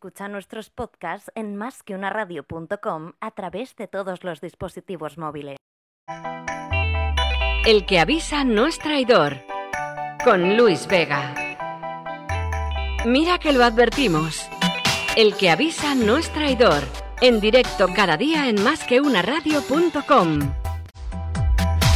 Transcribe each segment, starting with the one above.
Escucha nuestros podcasts en másqueunaradio.com a través de todos los dispositivos móviles. El que avisa no es traidor. Con Luis Vega. Mira que lo advertimos. El que avisa no es traidor. En directo cada día en másqueunaradio.com.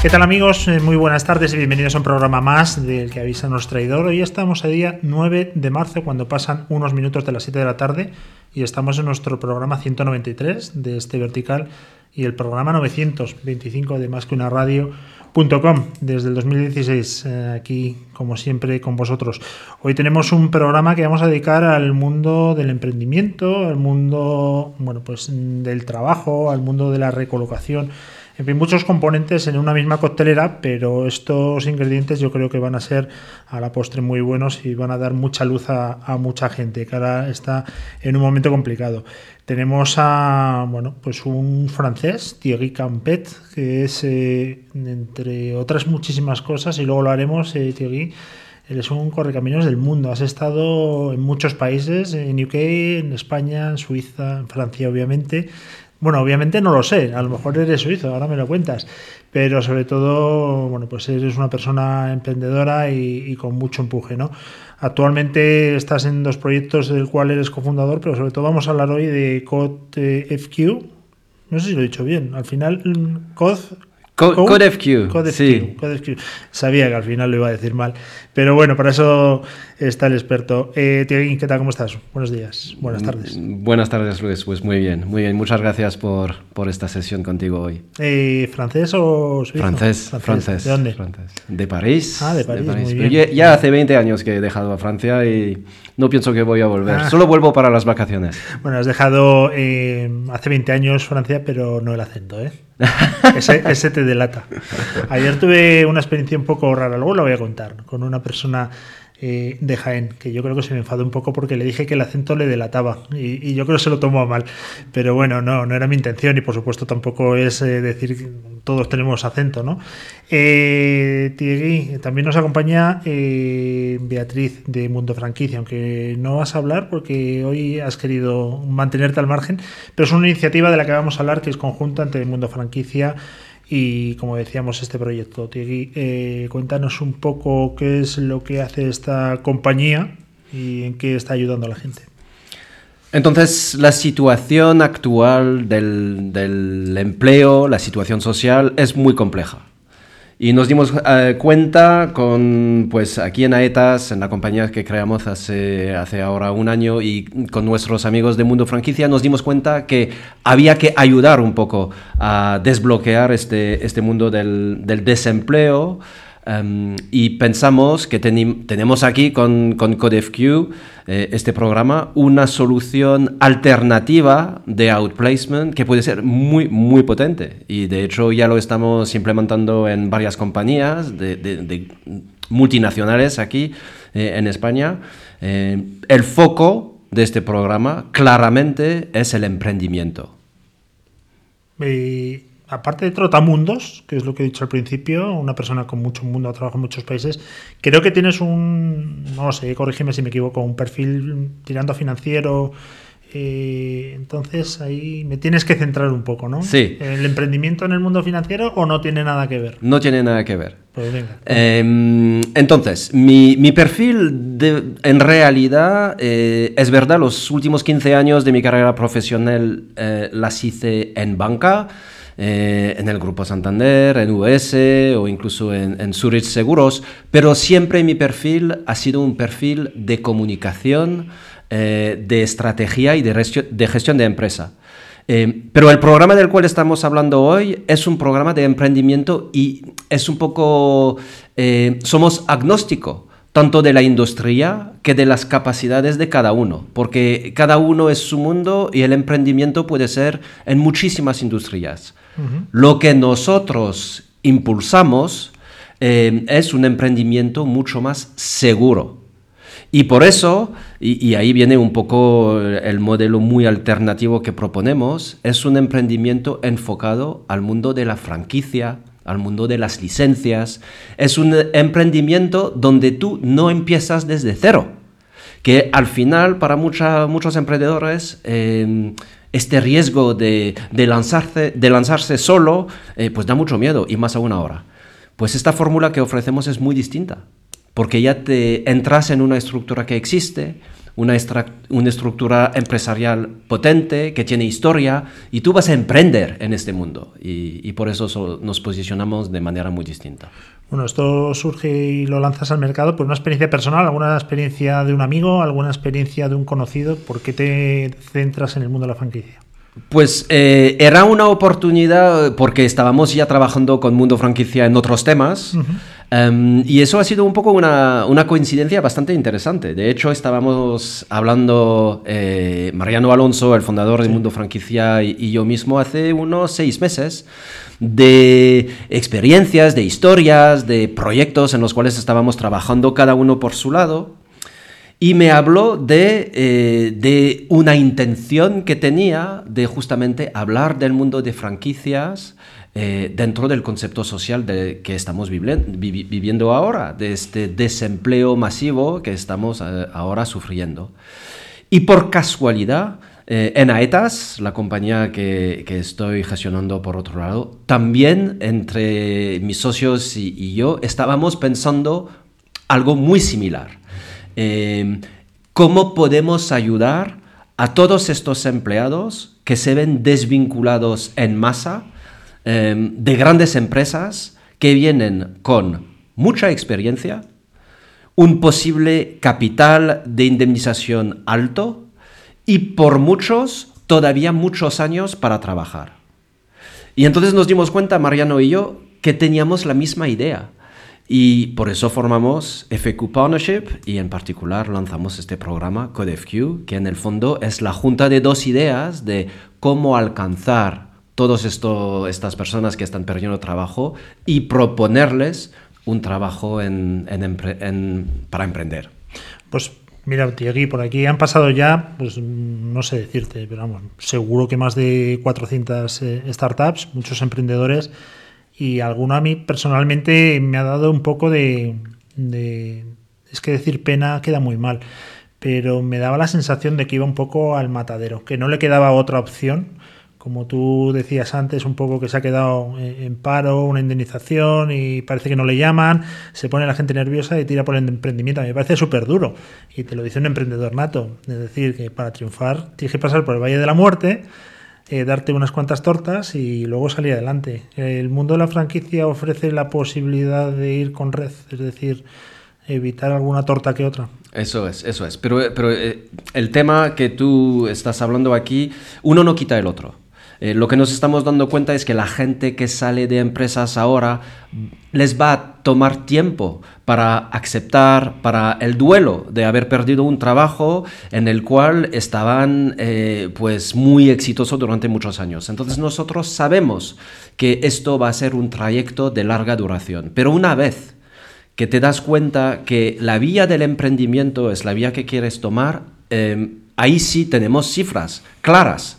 ¿Qué tal amigos? Eh, Muy buenas tardes y bienvenidos a un programa más del que avisa nuestro traidor. Hoy estamos a día 9 de marzo cuando pasan unos minutos de las 7 de la tarde y estamos en nuestro programa 193 de este vertical y el programa 925 de más que una radio.com desde el 2016 eh, aquí como siempre con vosotros. Hoy tenemos un programa que vamos a dedicar al mundo del emprendimiento, al mundo bueno, pues del trabajo, al mundo de la recolocación en fin, muchos componentes en una misma coctelera, pero estos ingredientes yo creo que van a ser a la postre muy buenos y van a dar mucha luz a, a mucha gente que ahora está en un momento complicado. Tenemos a, bueno, pues un francés, Thierry Campet, que es, eh, entre otras muchísimas cosas, y luego lo haremos, eh, Thierry, Eres un correcaminos del mundo. Has estado en muchos países, en UK, en España, en Suiza, en Francia, obviamente. Bueno, obviamente no lo sé, a lo mejor eres suizo, ahora me lo cuentas, pero sobre todo, bueno, pues eres una persona emprendedora y, y con mucho empuje, ¿no? Actualmente estás en dos proyectos del cual eres cofundador, pero sobre todo vamos a hablar hoy de CodeFQ. No sé si lo he dicho bien. Al final, Code Co CodeFQ. CodeFQ, sí. CodeFQ. Sabía que al final lo iba a decir mal. Pero bueno, para eso está el experto. Eh, Tiaguín, ¿qué tal? ¿Cómo estás? Buenos días, buenas tardes. Buenas tardes, Luis. Pues muy bien, muy bien. Muchas gracias por, por esta sesión contigo hoy. Eh, ¿Francés o suizo? Francés, francés. ¿De dónde? Francés. De París. Ah, de París, muy Pero bien. ya, ya hace 20 años que he dejado a Francia y no pienso que voy a volver. Ah. Solo vuelvo para las vacaciones. Bueno, has dejado eh, hace 20 años Francia, pero no el acento, ¿eh? Ese, te delata. Ayer tuve una experiencia un poco rara, luego la voy a contar, con una persona eh, de Jaén, que yo creo que se me enfadó un poco porque le dije que el acento le delataba y, yo creo que se lo tomó a mal. Pero bueno, no, no era mi intención y por supuesto tampoco es eh, decir todos tenemos acento, ¿no? Eh, Thierry, también nos acompaña eh, Beatriz de Mundo Franquicia, aunque no vas a hablar porque hoy has querido mantenerte al margen, pero es una iniciativa de la que vamos a hablar que es conjunta entre Mundo Franquicia y como decíamos este proyecto. Thierry, eh, cuéntanos un poco qué es lo que hace esta compañía y en qué está ayudando a la gente. Entonces, la situación actual del, del empleo, la situación social, es muy compleja. Y nos dimos eh, cuenta con, pues aquí en AETAS, en la compañía que creamos hace, hace ahora un año y con nuestros amigos de Mundo Franquicia, nos dimos cuenta que había que ayudar un poco a desbloquear este, este mundo del, del desempleo. Um, y pensamos que tenemos aquí con, con CodeFQ, eh, este programa, una solución alternativa de outplacement que puede ser muy, muy potente. Y de hecho ya lo estamos implementando en varias compañías de, de- de multinacionales aquí eh, en España. Eh, el foco de este programa claramente es el emprendimiento. Aparte de Trotamundos, que es lo que he dicho al principio, una persona con mucho mundo, ha trabajado en muchos países, creo que tienes un, no sé, corrígeme si me equivoco, un perfil tirando a financiero. eh, entonces ahí me tienes que centrar un poco, ¿no? Sí. ¿El emprendimiento en el mundo financiero o no tiene nada que ver? No tiene nada que ver. Pues venga. Eh, entonces, mi, mi perfil de- en realidad eh, es verdad, los últimos 15 años de mi carrera profesional eh, las hice en banca, eh, en el Grupo Santander, en US o incluso en, en Zurich Seguros, pero siempre mi perfil ha sido un perfil de comunicación, eh, de estrategia y de, gestión de empresa. Eh, pero el programa del cual estamos hablando hoy es un programa de emprendimiento y es un poco, somos agnóstico tanto de la industria que de las capacidades de cada uno, porque cada uno es su mundo y el emprendimiento puede ser en muchísimas industrias. Lo que nosotros impulsamos eh, es un emprendimiento mucho más seguro. Y por eso, y, y ahí viene un poco el modelo muy alternativo que proponemos, es un emprendimiento enfocado al mundo de la franquicia, al mundo de las licencias. Es un emprendimiento donde tú no empiezas desde cero, que al final para muchos emprendedores em, este riesgo de, lanzarse, de lanzarse solo eh, pues da mucho miedo y más aún ahora. Pues esta fórmula que ofrecemos es muy distinta, porque ya te entras en una estructura que existe, una, una estructura empresarial potente, que tiene historia, y tú vas a emprender en este mundo. Y, por eso nos posicionamos de manera muy distinta. Bueno, esto surge y lo lanzas al mercado por una experiencia personal, alguna experiencia de un amigo, alguna experiencia de un conocido. ¿Por qué te centras en el mundo de la franquicia? Pues eh, era una oportunidad porque estábamos ya trabajando con Mundo Franquicia en otros temas. Em, y eso ha sido un poco una, coincidencia bastante interesante. De hecho, estábamos hablando eh, Mariano Alonso, el fundador de Mundo Franquicia, y, yo mismo hace unos seis meses de experiencias, de historias, de proyectos en los cuales estábamos trabajando cada uno por su lado. Y me habló de, eh, de una intención que tenía de justamente hablar del mundo de franquicias eh, dentro del concepto social de, que estamos viviendo ahora, de este desempleo masivo que estamos eh, ahora sufriendo. Y por casualidad, en AETAS, la compañía que, estoy gestionando por otro lado, también entre mis socios y, yo estábamos pensando algo muy similar. ¿Cómo podemos ayudar a todos estos empleados que se ven desvinculados en masa Em, de grandes empresas que vienen con mucha experiencia, un posible capital de indemnización alto y por muchos, todavía muchos años para trabajar. Y entonces nos dimos cuenta, Mariano y yo, que teníamos la misma idea. Y por eso formamos FQ Partnership y en particular lanzamos este programa CodeFQ, que en el fondo es la junta de dos ideas de cómo alcanzar todas estas personas que están perdiendo trabajo y proponerles un trabajo para emprender. Pues mira, Tiagui, por aquí han pasado ya, pues no sé decirte, pero vamos, seguro que más de 400 eh, startups, muchos emprendedores y alguno a mí personalmente me ha dado un poco de, de es que decir pena queda muy mal, pero me daba la sensación de que iba un poco al matadero, que no le quedaba otra opción como tú decías antes, un poco que se ha quedado en paro, una indemnización y parece que no le llaman, se pone la gente nerviosa y tira por el emprendimiento. A mí me parece súper duro y te lo dice un emprendedor nato. Es decir, que para triunfar tienes que pasar por el Valle de la Muerte, eh, darte unas cuantas tortas y luego salir adelante. El mundo de la franquicia ofrece la posibilidad de ir con red, es decir, evitar alguna torta que otra. Eso es, eso es. Pero, pero eh, el tema que tú estás hablando aquí, uno no quita el otro. Eh, lo que nos estamos dando cuenta es que la gente que sale de empresas ahora les va a tomar tiempo para aceptar, para el duelo de haber perdido un trabajo en el cual estaban eh, pues muy exitosos durante muchos años. Entonces nosotros sabemos que esto va a ser un trayecto de larga duración, pero una vez que te das cuenta que la vía del emprendimiento es la vía que quieres tomar, eh, ahí sí tenemos cifras claras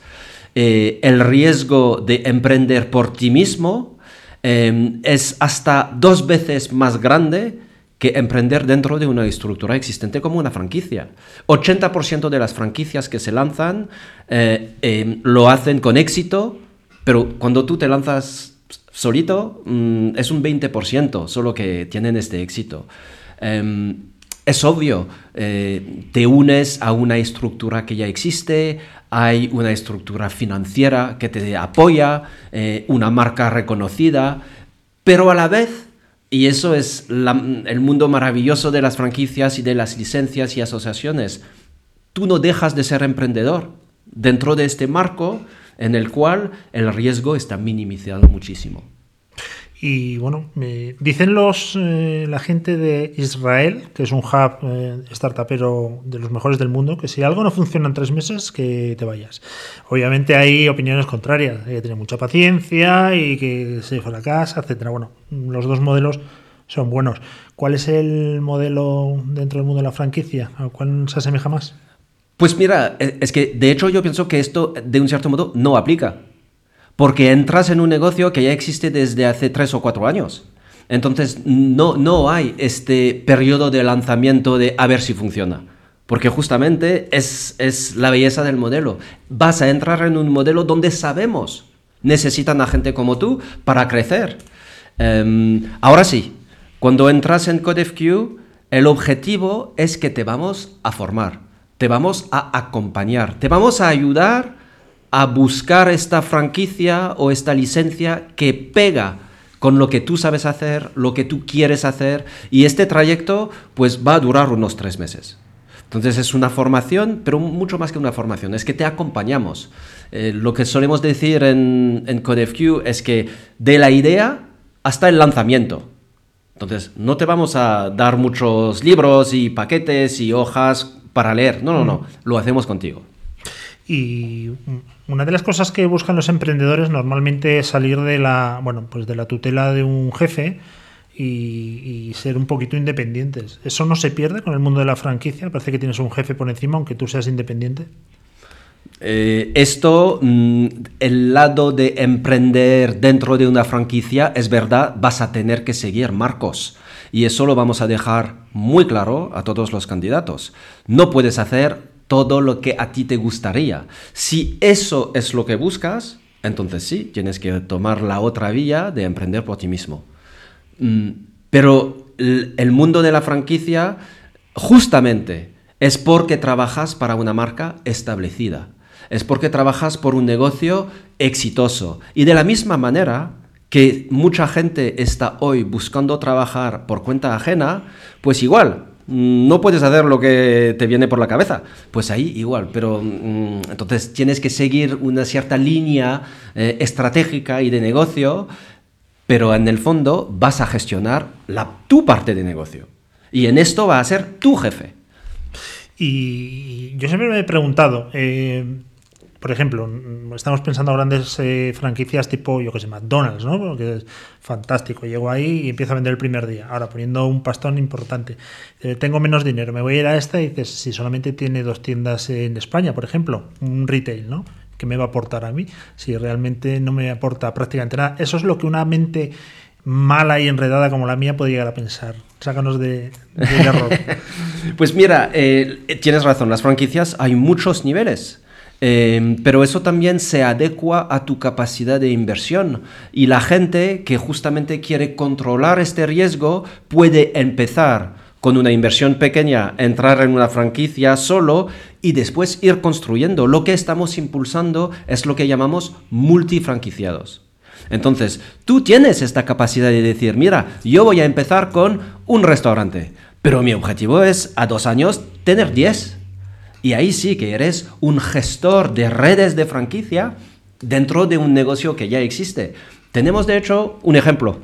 eh, el riesgo de emprender por ti mismo em, es hasta dos veces más grande que emprender dentro de una estructura existente como una franquicia. 80% de las franquicias que se lanzan eh, em, lo hacen con éxito, pero cuando tú te lanzas solito mm, es un 20% solo que tienen este éxito. Em, es obvio, eh, te unes a una estructura que ya existe, hay una estructura financiera que te apoya, eh, una marca reconocida, pero a la vez, y eso es el mundo maravilloso de las franquicias y de las licencias y asociaciones, tú no dejas de ser emprendedor dentro de este marco en el cual el riesgo está minimizado muchísimo. Y bueno, dicen los eh, la gente de Israel, que es un hub eh, startupero de los mejores del mundo, que si algo no funciona en tres meses, que te vayas. Obviamente hay opiniones contrarias, hay que tener mucha paciencia y que se fracasa, etcétera. Bueno, los dos modelos son buenos. ¿Cuál es el modelo dentro del mundo de la franquicia? ¿A cuál se asemeja más? Pues mira, es que de hecho yo pienso que esto de un cierto modo no aplica porque entras en un negocio que ya existe desde hace tres o cuatro años. Entonces no, no hay este periodo de lanzamiento de a ver si funciona. Porque justamente es, es la belleza del modelo. Vas a entrar en un modelo donde sabemos necesitan a gente como tú para crecer. Em, ahora sí, cuando entras en CodeFQ, el objetivo es que te vamos a formar, te vamos a acompañar, te vamos a ayudar a buscar esta franquicia o esta licencia que pega con lo que tú sabes hacer, lo que tú quieres hacer, y este trayecto pues va a durar unos tres meses. Entonces es una formación, pero mucho más que una formación, es que te acompañamos. Eh, lo que solemos decir en, en CodeFQ es que de la idea hasta el lanzamiento. Entonces, no te vamos a dar muchos libros y paquetes y hojas para leer. No, no, no. Mm. Lo hacemos contigo. Y una de las cosas que buscan los emprendedores normalmente es salir de la, bueno, pues de la tutela de un jefe y, ser un poquito independientes. ¿Eso no se pierde con el mundo de la franquicia? Parece que tienes un jefe por encima, aunque tú seas independiente. Eh, esto, mm, el lado de emprender dentro de una franquicia, es verdad, vas a tener que seguir marcos. Y eso lo vamos a dejar muy claro a todos los candidatos. No puedes hacer todo lo que a ti te gustaría. Si eso es lo que buscas, entonces sí, tienes que tomar la otra vía de emprender por ti mismo. Mm, pero el mundo de la franquicia, justamente, es porque trabajas para una marca establecida. Es porque trabajas por un negocio exitoso. Y de la misma manera que mucha gente está hoy buscando trabajar por cuenta ajena, pues igual, no puedes hacer lo que te viene por la cabeza. Pues ahí igual, pero mm, entonces tienes que seguir una cierta línea eh, estratégica y de negocio pero en el fondo vas a gestionar la, tu parte de negocio. Y en esto va a ser tu jefe. Y yo siempre me he preguntado, eh, por ejemplo, estamos pensando en grandes eh, franquicias tipo, yo qué sé, McDonald's, ¿no? Porque es fantástico. Llego ahí y empiezo a vender el primer día. Ahora, poniendo un pastón importante. Eh, tengo menos dinero, me voy a ir a esta y dices, si solamente tiene dos tiendas en España, por ejemplo, un retail, ¿no? que me va a aportar a mí si realmente no me aporta prácticamente nada. Eso es lo que una mente mala y enredada como la mía puede llegar a pensar. Sácanos de, error. pues mira, eh, tienes razón, las franquicias hay muchos niveles. Eh, pero eso también se adecua a tu capacidad de inversión y la gente que justamente quiere controlar este riesgo puede empezar con una inversión pequeña, entrar en una franquicia solo y después ir construyendo. Lo que estamos impulsando es lo que llamamos multifranquiciados. Entonces, tú tienes esta capacidad de decir, mira, yo voy a empezar con un restaurante, pero mi objetivo es a dos años tener 10. Y ahí sí que eres un gestor de redes de franquicia dentro de un negocio que ya existe. Tenemos de hecho un ejemplo.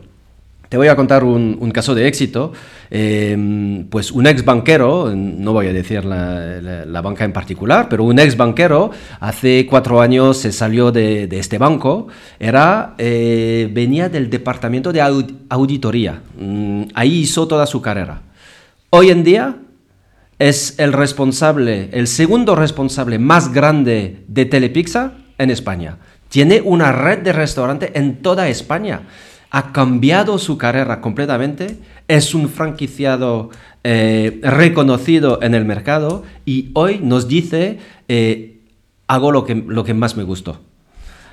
Te voy a contar un, caso de éxito. Em, pues un ex banquero, no voy a decir la, banca en particular, pero un ex banquero hace cuatro años se salió de, este banco, era, eh, venía del departamento de auditoría. Mm, ahí hizo toda su carrera. Hoy en día es el responsable, el segundo responsable más grande de Telepizza en España. Tiene una red de restaurantes en toda España ha cambiado su carrera completamente, es un franquiciado eh, reconocido en el mercado y hoy nos dice, eh, hago lo que, lo que más me gustó.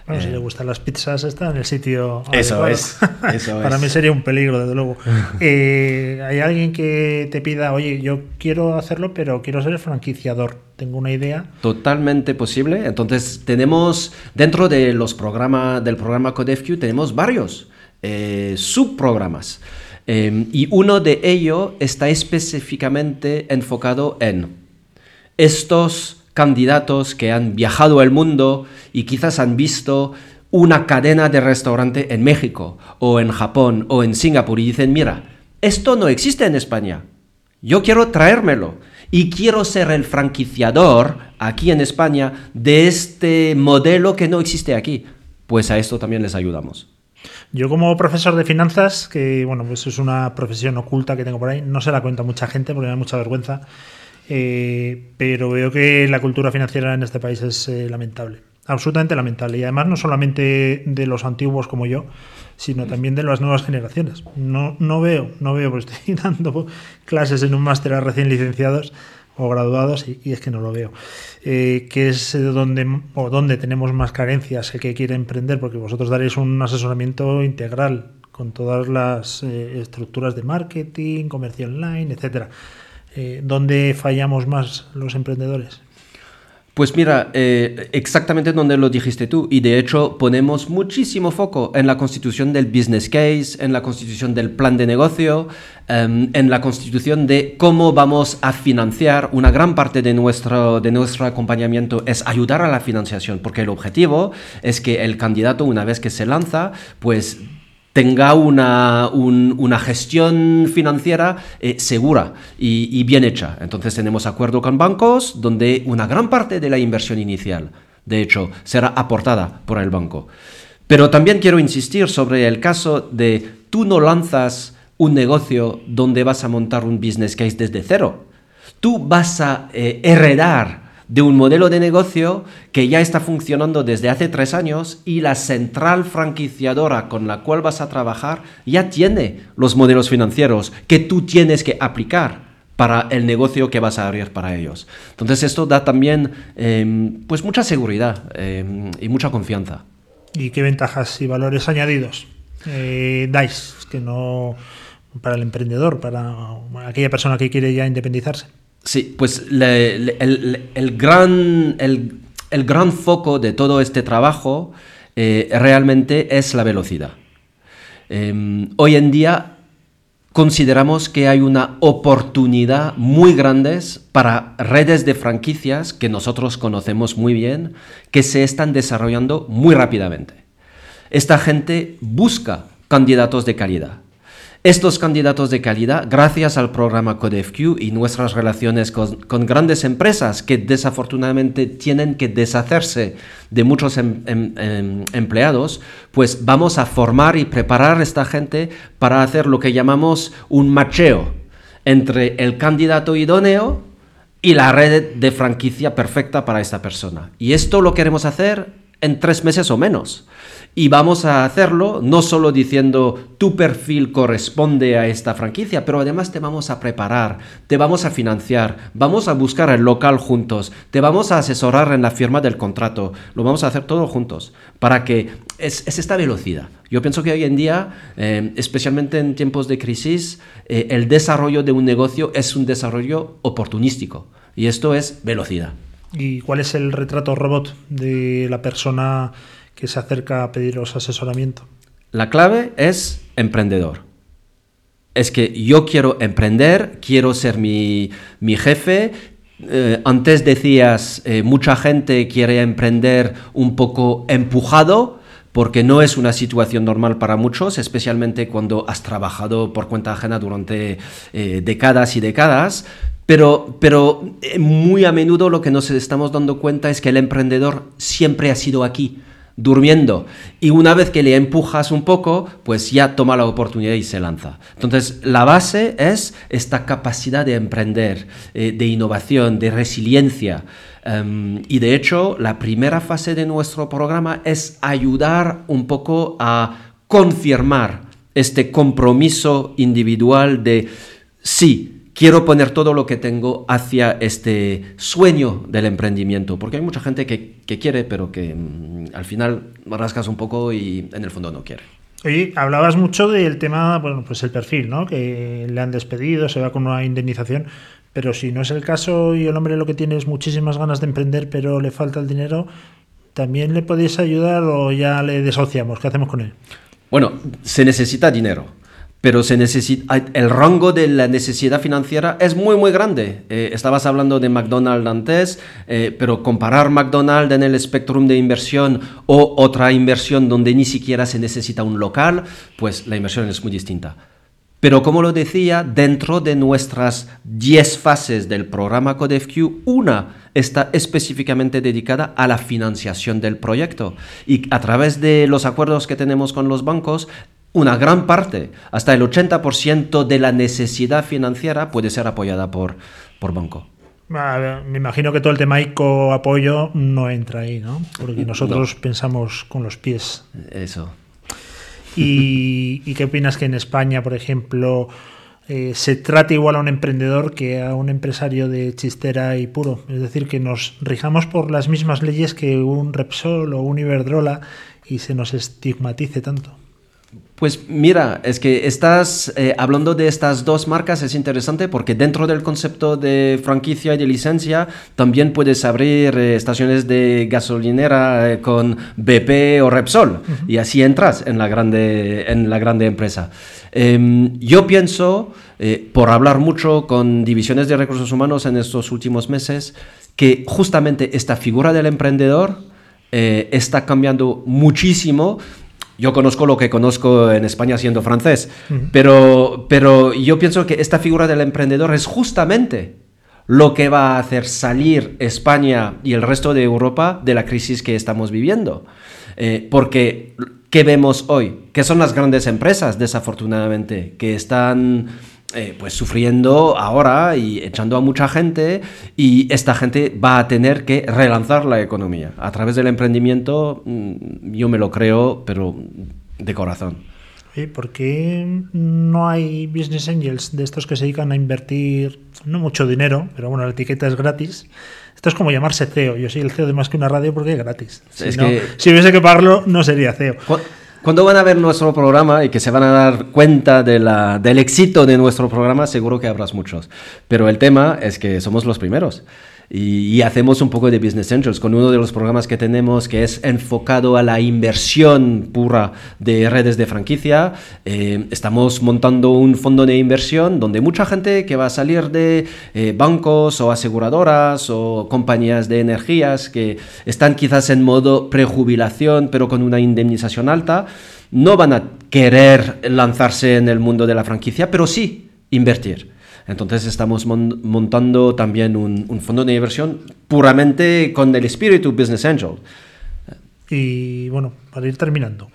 Bueno, si eh, le gustan las pizzas, está en el sitio. Eso es. Para mí sería un peligro, desde luego. Hay alguien que te pida, oye, yo quiero hacerlo, pero quiero ser el franquiciador. Tengo una idea. Totalmente posible. Entonces, tenemos dentro de los programas del programa CodeFQ, tenemos varios. Eh, subprogramas. Em, y uno de ellos está específicamente enfocado en estos candidatos que han viajado al mundo y quizás han visto una cadena de restaurante en México o en Japón o en Singapur y dicen, mira, esto no existe en España. Yo quiero traérmelo y quiero ser el franquiciador aquí en España de este modelo que no existe aquí. Pues a esto también les ayudamos. Yo como profesor de finanzas, que bueno, pues es una profesión oculta que tengo por ahí, no se la cuenta mucha gente porque me da mucha vergüenza, eh, pero veo que la cultura financiera en este país es eh, lamentable, absolutamente lamentable. Y además no solamente de los antiguos como yo, sino también de las nuevas generaciones. No, no veo, no veo, porque estoy dando clases en un máster a recién licenciados o graduados y, es que no lo veo. Eh, ¿Qué es donde, o donde tenemos más carencias el que quiere emprender? Porque vosotros daréis un asesoramiento integral con todas las eh, estructuras de marketing, comercio online, etcétera. Eh, ¿Dónde fallamos más los emprendedores? Pues mira, eh, exactamente donde lo dijiste tú, y de hecho ponemos muchísimo foco en la constitución del business case, en la constitución del plan de negocio, em, en la constitución de cómo vamos a financiar. Una gran parte de nuestro, de nuestro acompañamiento es ayudar a la financiación, porque el objetivo es que el candidato, una vez que se lanza, pues tenga una, una gestión financiera eh, segura y, bien hecha. Entonces tenemos acuerdo con bancos donde una gran parte de la inversión inicial, de hecho, será aportada por el banco. Pero también quiero insistir sobre el caso de tú no lanzas un negocio donde vas a montar un business case desde cero. Tú vas a eh, heredar de un modelo de negocio que ya está funcionando desde hace tres años y la central franquiciadora con la cual vas a trabajar ya tiene los modelos financieros que tú tienes que aplicar para el negocio que vas a abrir para ellos. Entonces esto da también em, pues mucha seguridad em, y mucha confianza. ¿Y qué ventajas y valores añadidos eh, dais que no para el emprendedor, para aquella persona que quiere ya independizarse? Sí, pues el, gran, el, gran foco de todo este trabajo eh, realmente es la velocidad. Em, hoy en día consideramos que hay una oportunidad muy grande para redes de franquicias que nosotros conocemos muy bien, que se están desarrollando muy rápidamente. Esta gente busca candidatos de calidad. Estos candidatos de calidad, gracias al programa CodeFQ y nuestras relaciones con, grandes empresas que desafortunadamente tienen que deshacerse de muchos em, em, em, empleados, pues vamos a formar y preparar a esta gente para hacer lo que llamamos un macheo entre el candidato idóneo y la red de franquicia perfecta para esta persona. Y esto lo queremos hacer en tres meses o menos. Y vamos a hacerlo no solo diciendo tu perfil corresponde a esta franquicia, pero además te vamos a preparar, te vamos a financiar, vamos a buscar el local juntos, te vamos a asesorar en la firma del contrato, lo vamos a hacer todo juntos para que es, esta velocidad. Yo pienso que hoy en día, eh, especialmente en tiempos de crisis, eh, el desarrollo de un negocio es un desarrollo oportunístico y esto es velocidad. ¿Y cuál es el retrato robot de la persona que se acerca a pediros asesoramiento? La clave es emprendedor. Es que yo quiero emprender, quiero ser mi, jefe. Eh, antes decías, eh, mucha gente quiere emprender un poco empujado, porque no es una situación normal para muchos, especialmente cuando has trabajado por cuenta ajena durante eh, décadas y décadas. Pero, pero muy a menudo lo que nos estamos dando cuenta es que el emprendedor siempre ha sido aquí durmiendo. Y una vez que le empujas un poco, pues ya toma la oportunidad y se lanza. Entonces, la base es esta capacidad de emprender, eh, de innovación, de resiliencia. Em, y de hecho, la primera fase de nuestro programa es ayudar un poco a confirmar este compromiso individual de sí, quiero poner todo lo que tengo hacia este sueño del emprendimiento, porque hay mucha gente que, quiere, pero que mm, al final rascas un poco y en el fondo no quiere. Oye, hablabas mucho del tema, bueno, pues el perfil, ¿no? Que le han despedido, se va con una indemnización, pero si no es el caso y el hombre lo que tiene es muchísimas ganas de emprender, pero le falta el dinero, ¿también le podéis ayudar o ya le desociamos? ¿Qué hacemos con él? Bueno, se necesita dinero pero se necesita, el rango de la necesidad financiera es muy, muy grande. Eh, estabas hablando de McDonald's antes, eh, pero comparar McDonald's en el espectro de inversión o otra inversión donde ni siquiera se necesita un local, pues la inversión es muy distinta. Pero como lo decía, dentro de nuestras 10 fases del programa CodeFQ, una está específicamente dedicada a la financiación del proyecto. Y a través de los acuerdos que tenemos con los bancos, una gran parte, hasta el 80% de la necesidad financiera puede ser apoyada por, por banco. Me imagino que todo el tema ICO apoyo no entra ahí, ¿no? Porque nosotros pensamos con los pies. Eso. ¿Y, qué opinas que en España, por ejemplo, eh, se trate igual a un emprendedor que a un empresario de chistera y puro. Es decir, que nos rijamos por las mismas leyes que un Repsol o un Iberdrola y se nos estigmatice tanto. Pues mira, es que estás eh, hablando de estas dos marcas, es interesante porque dentro del concepto de franquicia y de licencia también puedes abrir eh, estaciones de gasolinera eh, con BP o Repsol y así entras en la grande, en la grande empresa. Em, yo pienso, por hablar mucho con divisiones de recursos humanos en estos últimos meses, que justamente esta figura del emprendedor está cambiando muchísimo yo conozco lo que conozco en España siendo francés, pero, pero yo pienso que esta figura del emprendedor es justamente lo que va a hacer salir España y el resto de Europa de la crisis que estamos viviendo. Eh, porque, ¿qué vemos hoy? Que son las grandes empresas, desafortunadamente, que están eh, pues sufriendo ahora y echando a mucha gente y esta gente va a tener que relanzar la economía. A través del emprendimiento mm, yo me lo creo, pero de corazón. ¿Por qué no hay business angels de estos que se dedican a invertir no mucho dinero, pero bueno, la etiqueta es gratis? Esto es como llamarse CEO. Yo soy el CEO de más que una radio porque es gratis. Si, si hubiese que pagarlo, no sería CEO. Cuando van a ver nuestro programa y que se van a dar cuenta de la, del éxito de nuestro programa, seguro que habrás muchos. Pero el tema es que somos los primeros. Y, hacemos un poco de Business Angels con uno de los programas que tenemos que es enfocado a la inversión pura de redes de franquicia. Eh, estamos montando un fondo de inversión donde mucha gente que va a salir de eh, bancos o aseguradoras o compañías de energías que están quizás en modo prejubilación pero con una indemnización alta, no van a querer lanzarse en el mundo de la franquicia, pero sí invertir. Entonces estamos montando también un, fondo de inversión puramente con el espíritu Business Angel. Y bueno, para ir terminando,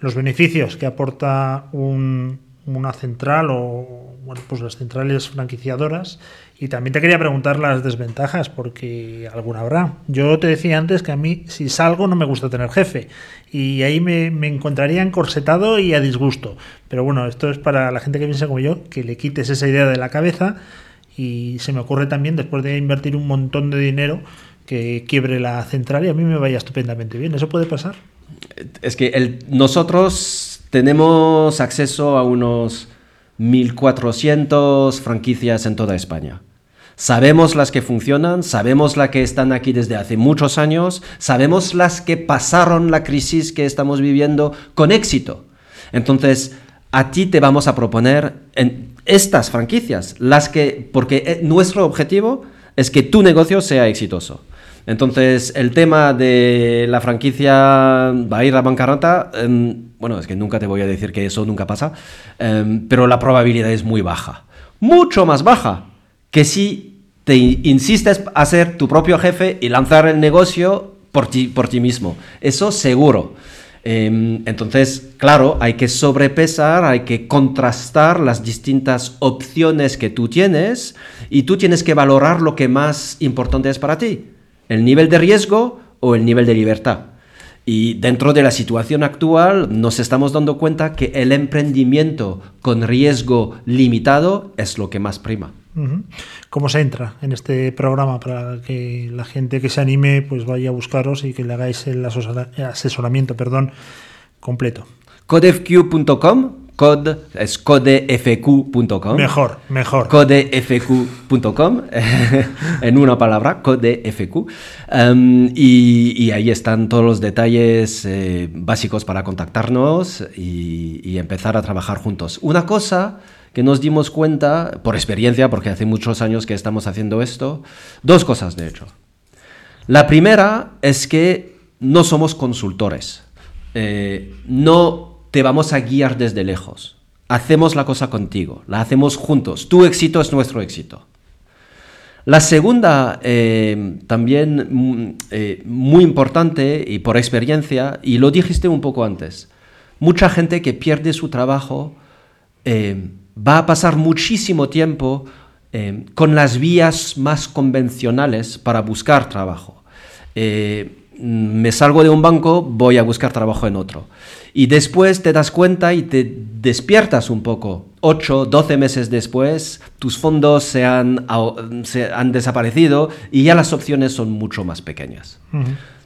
los beneficios que aporta una central o bueno, pues las centrales franquiciadoras y también te quería preguntar las desventajas, porque alguna habrá. Yo te decía antes que a mí, si salgo, no me gusta tener jefe. Y ahí me, encontraría encorsetado y a disgusto. Pero bueno, esto es para la gente que piensa como yo, que le quites esa idea de la cabeza. Y se me ocurre también, después de invertir un montón de dinero, que quiebre la central y a mí me vaya estupendamente bien. ¿Eso puede pasar? Es que nosotros tenemos acceso a unos 1.400 franquicias en toda España. Sabemos las que funcionan, sabemos las que están aquí desde hace muchos años, sabemos las que pasaron la crisis que estamos viviendo con éxito. Entonces, a ti te vamos a proponer en estas franquicias, las que, porque eh, nuestro objetivo es que tu negocio sea exitoso. Entonces, el tema de la franquicia va a ir a bancarrota, em, bueno, es que nunca te voy a decir que eso nunca pasa, em, pero la probabilidad es muy baja. Mucho más baja que si te insistes a ser tu propio jefe y lanzar el negocio por ti, por ti mismo. Eso seguro. Em, entonces, claro, hay que sobrepesar, hay que contrastar las distintas opciones que tú tienes y tú tienes que valorar lo que más importante es para ti el nivel de riesgo o el nivel de libertad. Y dentro de la situación actual nos estamos dando cuenta que el emprendimiento con riesgo limitado es lo que más prima. ¿Cómo se entra en este programa para que la gente que se anime pues vaya a buscaros y que le hagáis el asesoramiento perdón, completo? codefq.com code es codefq.com. Mejor, mejor. Codefq.com, en una palabra, codefq. Um, y, ahí están todos los detalles eh, básicos para contactarnos y, y, empezar a trabajar juntos. Una cosa que nos dimos cuenta, por experiencia, porque hace muchos años que estamos haciendo esto, dos cosas de hecho. La primera es que no somos consultores. Eh, no te vamos a guiar desde lejos. Hacemos la cosa contigo, la hacemos juntos. Tu éxito es nuestro éxito. La segunda, eh, también mm, eh, muy importante y por experiencia, y lo dijiste un poco antes, mucha gente que pierde su trabajo eh, va a pasar muchísimo tiempo con las vías más convencionales para buscar trabajo me salgo de un banco, voy a buscar trabajo en otro. Y después te das cuenta y te despiertas un poco. 8, 12 meses después, tus fondos se han, se han desaparecido y ya las opciones son mucho más pequeñas.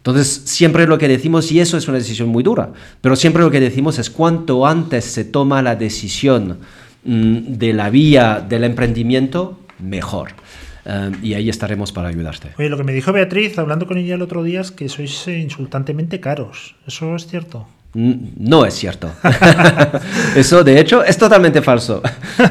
Entonces, siempre lo que decimos, y eso es una decisión muy dura, pero siempre lo que decimos es cuanto antes se toma la decisión mm, de la vía del emprendimiento, mejor. Eh, y ahí estaremos para ayudarte. Oye, lo que me dijo Beatriz, hablando con ella el otro día, es que sois insultantemente caros. ¿Eso es cierto? No es cierto. Eso, de hecho, es totalmente falso.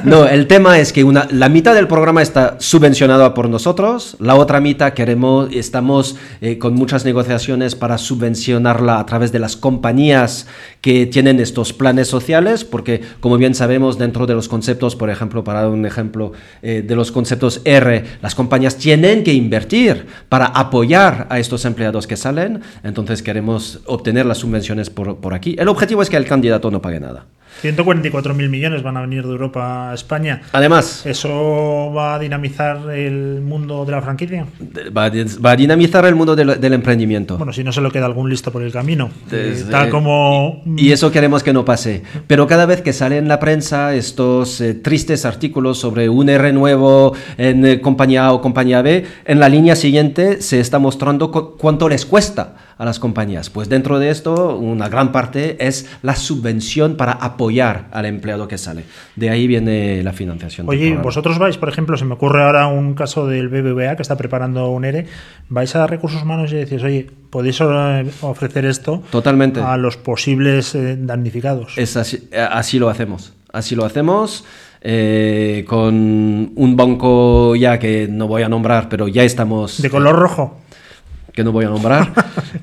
No, el tema es que una, la mitad del programa está subvencionado por nosotros, la otra mitad queremos, estamos eh, con muchas negociaciones para subvencionarla a través de las compañías que tienen estos planes sociales, porque como bien sabemos, dentro de los conceptos, por ejemplo, para dar un ejemplo eh, de los conceptos R, las compañías tienen que invertir para apoyar a estos empleados que salen, entonces queremos obtener las subvenciones por aquí. El objetivo es que el candidato no pague nada. 144.000 millones van a venir de Europa a España. Además, ¿eso va a dinamizar el mundo de la franquicia? Va a, dinamizar el mundo del, emprendimiento. Bueno, si no se lo queda algún listo por el camino. Eh, tal como... Y, eso queremos que no pase. Pero cada vez que sale en la prensa estos eh, tristes artículos sobre un R nuevo en eh, compañía A o compañía B, en la línea siguiente se está mostrando cuánto les cuesta a las compañías. Pues dentro de esto, una gran parte es la subvención para apoyar al empleado que sale. De ahí viene la financiación. Oye, vosotros vais, por ejemplo, se me ocurre ahora un caso del BBVA que está preparando un ERE, vais a recursos humanos y decís, oye, podéis eh, ofrecer esto Totalmente. a los posibles eh, damnificados. Es así, eh, así lo hacemos. Así lo hacemos. con un banco ya que no voy a nombrar, pero ya estamos... ¿De color rojo? Que no voy a nombrar.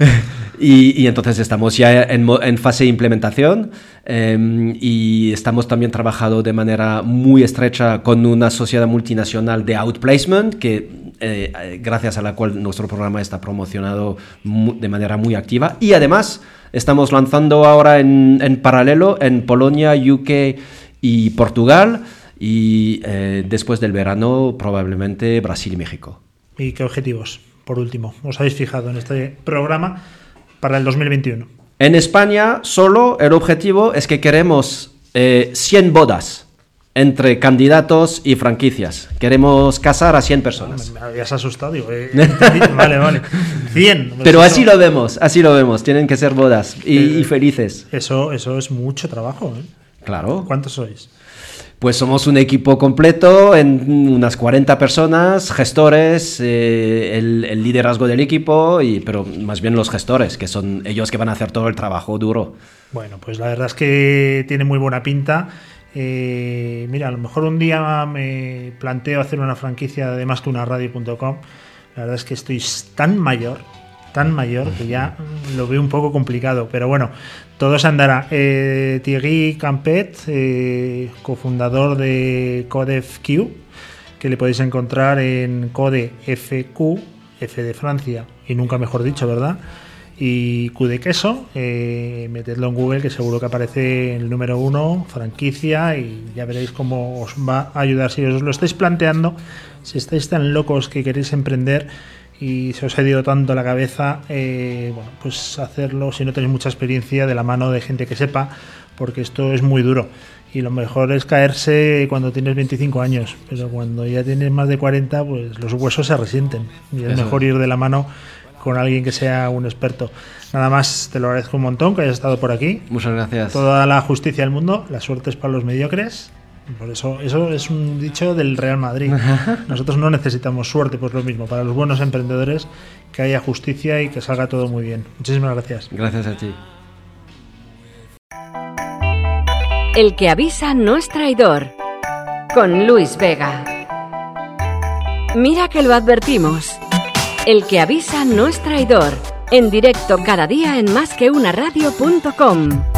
y, entonces estamos ya en, fase de implementación em, y estamos también trabajando de manera muy estrecha con una sociedad multinacional de outplacement que eh, gracias a la cual nuestro programa está promocionado de manera muy activa y además estamos lanzando ahora en, en paralelo en Polonia, UK y Portugal y eh, después del verano probablemente Brasil y México. ¿Y qué objetivos? Por último, os habéis fijado en este programa para el 2021? En España solo el objetivo es que queremos 100 eh, bodas entre candidatos y franquicias. Queremos casar a 100 personas. Me habías asustado, digo, eh, vale, vale. 100. Pero así lo vemos, así lo vemos. Tienen que ser bodas y, felices. Eso, eso es mucho trabajo. ¿eh? Claro. ¿Cuántos sois? Pues somos un equipo completo, en unas 40 personas, gestores, eh, el, liderazgo del equipo, y, pero más bien los gestores, que son ellos que van a hacer todo el trabajo duro. Bueno, pues la verdad es que tiene muy buena pinta. Eh, mira, a lo mejor un día me planteo hacer una franquicia de más que una radio.com. La verdad es que estoy tan mayor, tan mayor, que ya lo veo un poco complicado. Pero bueno, todo se andará. Eh, Thierry Campet, eh, cofundador de CodeFQ, que le podéis encontrar en CodeFQ, F de Francia, y nunca mejor dicho, ¿verdad? Y Q de queso, eh, metedlo en Google que seguro que aparece el número uno, franquicia, y ya veréis cómo os va a ayudar si os lo estáis planteando, si estáis tan locos que queréis emprender y se os ha ido tanto la cabeza, eh, bueno, pues hacerlo si no tenéis mucha experiencia de la mano de gente que sepa, porque esto es muy duro. Y lo mejor es caerse cuando tienes 25 años, pero cuando ya tienes más de 40, pues los huesos se resienten. Y es mejor ir de la mano con alguien que sea un experto. Nada más, te lo agradezco un montón que hayas estado por aquí. Muchas gracias. Toda la justicia del mundo, la suerte es para los mediocres por eso, eso es un dicho del Real Madrid. Nosotros no necesitamos suerte, pues lo mismo. Para los buenos emprendedores, que haya justicia y que salga todo muy bien. Muchísimas gracias. Gracias a ti. El que avisa no es traidor. Con Luis Vega. Mira que lo advertimos. El que avisa no es traidor. En directo cada día en másqueunaradio.com.